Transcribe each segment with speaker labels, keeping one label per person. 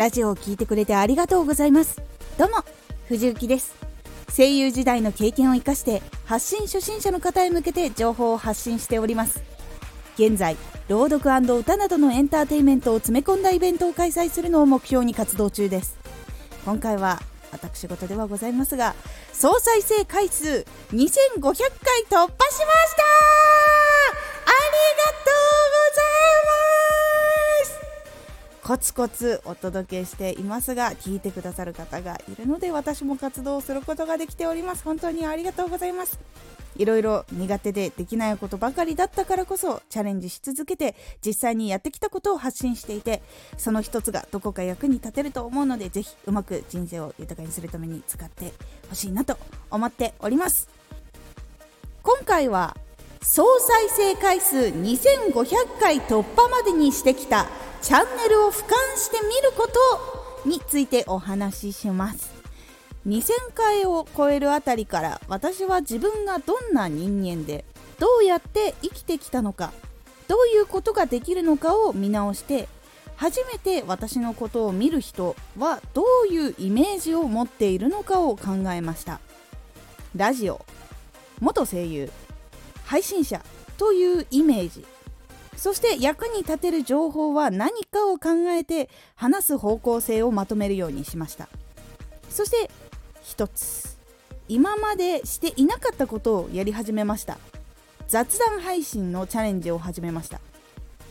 Speaker 1: ラジオを聴いてくれてありがとうございます。どうも藤幸です。声優時代の経験を生かして発信初心者の方へ向けて情報を発信しております。現在朗読歌などのエンターテインメントを詰め込んだイベントを開催するのを目標に活動中です。今回は私事ではございますが総再生回数2500回突破しました！ありがとうコツコツお届けしていますが聞いてくださる方がいるので私も活動することができております。本当にありがとうございます。いろいろ苦手でできないことばかりだったからこそチャレンジし続けて実際にやってきたことを発信していてその一つがどこか役に立てると思うのでぜひうまく人生を豊かにするために使ってほしいなと思っております。今回は総再生回数2500回突破までにしてきたチャンネルを俯瞰してみることについてお話しします。2000回を超えるあたりから私は自分がどんな人間でどうやって生きてきたのかどういうことができるのかを見直して初めて私のことを見る人はどういうイメージを持っているのかを考えました。ラジオ元声優配信者というイメージ。そして役に立てる情報は何かを考えて話す方向性をまとめるようにしました。そして一つ今までしていなかったことをやり始めました。雑談配信のチャレンジを始めました。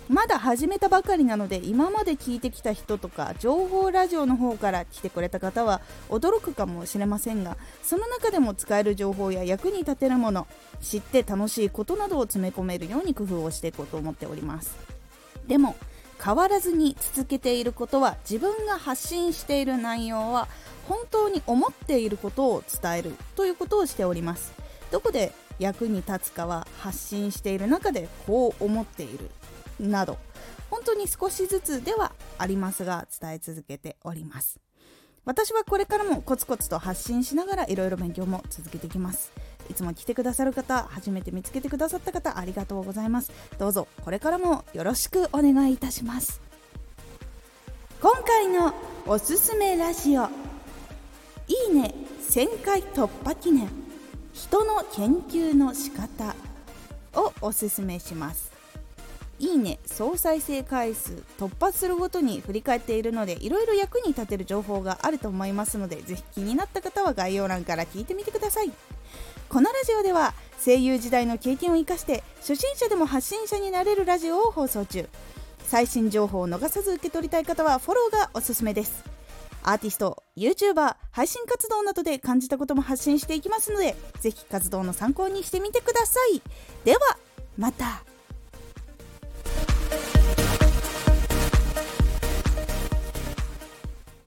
Speaker 1: まだ始めたばかりなので今まで聞いてきた人とか情報ラジオの方から来てくれた方は驚くかもしれませんがその中でも使える情報や役に立てるもの知って楽しいことなどを詰め込めるように工夫をしていこうと思っております。でも変わらずに続けていることは自分が発信している内容は本当に思っていることを伝えるということをしております。どこで役に立つかは発信している中でこう思っている。など本当に少しずつではありますが伝え続けております。私はこれからもコツコツと発信しながらいろいろ勉強も続けていきます。いつも来てくださる方初めて見つけてくださった方ありがとうございます。どうぞこれからもよろしくお願いいたします。今回のおすすめラジオいいね1000回突破記念人の研究の仕方をおすすめします。いいね総再生回数突破するごとに振り返っているのでいろいろ役に立てる情報があると思いますのでぜひ気になった方は概要欄から聞いてみてください。このラジオでは声優時代の経験を生かして初心者でも発信者になれるラジオを放送中。最新情報を逃さず受け取りたい方はフォローがおすすめです。アーティスト YouTuber 配信活動などで感じたことも発信していきますのでぜひ活動の参考にしてみてください。ではまた。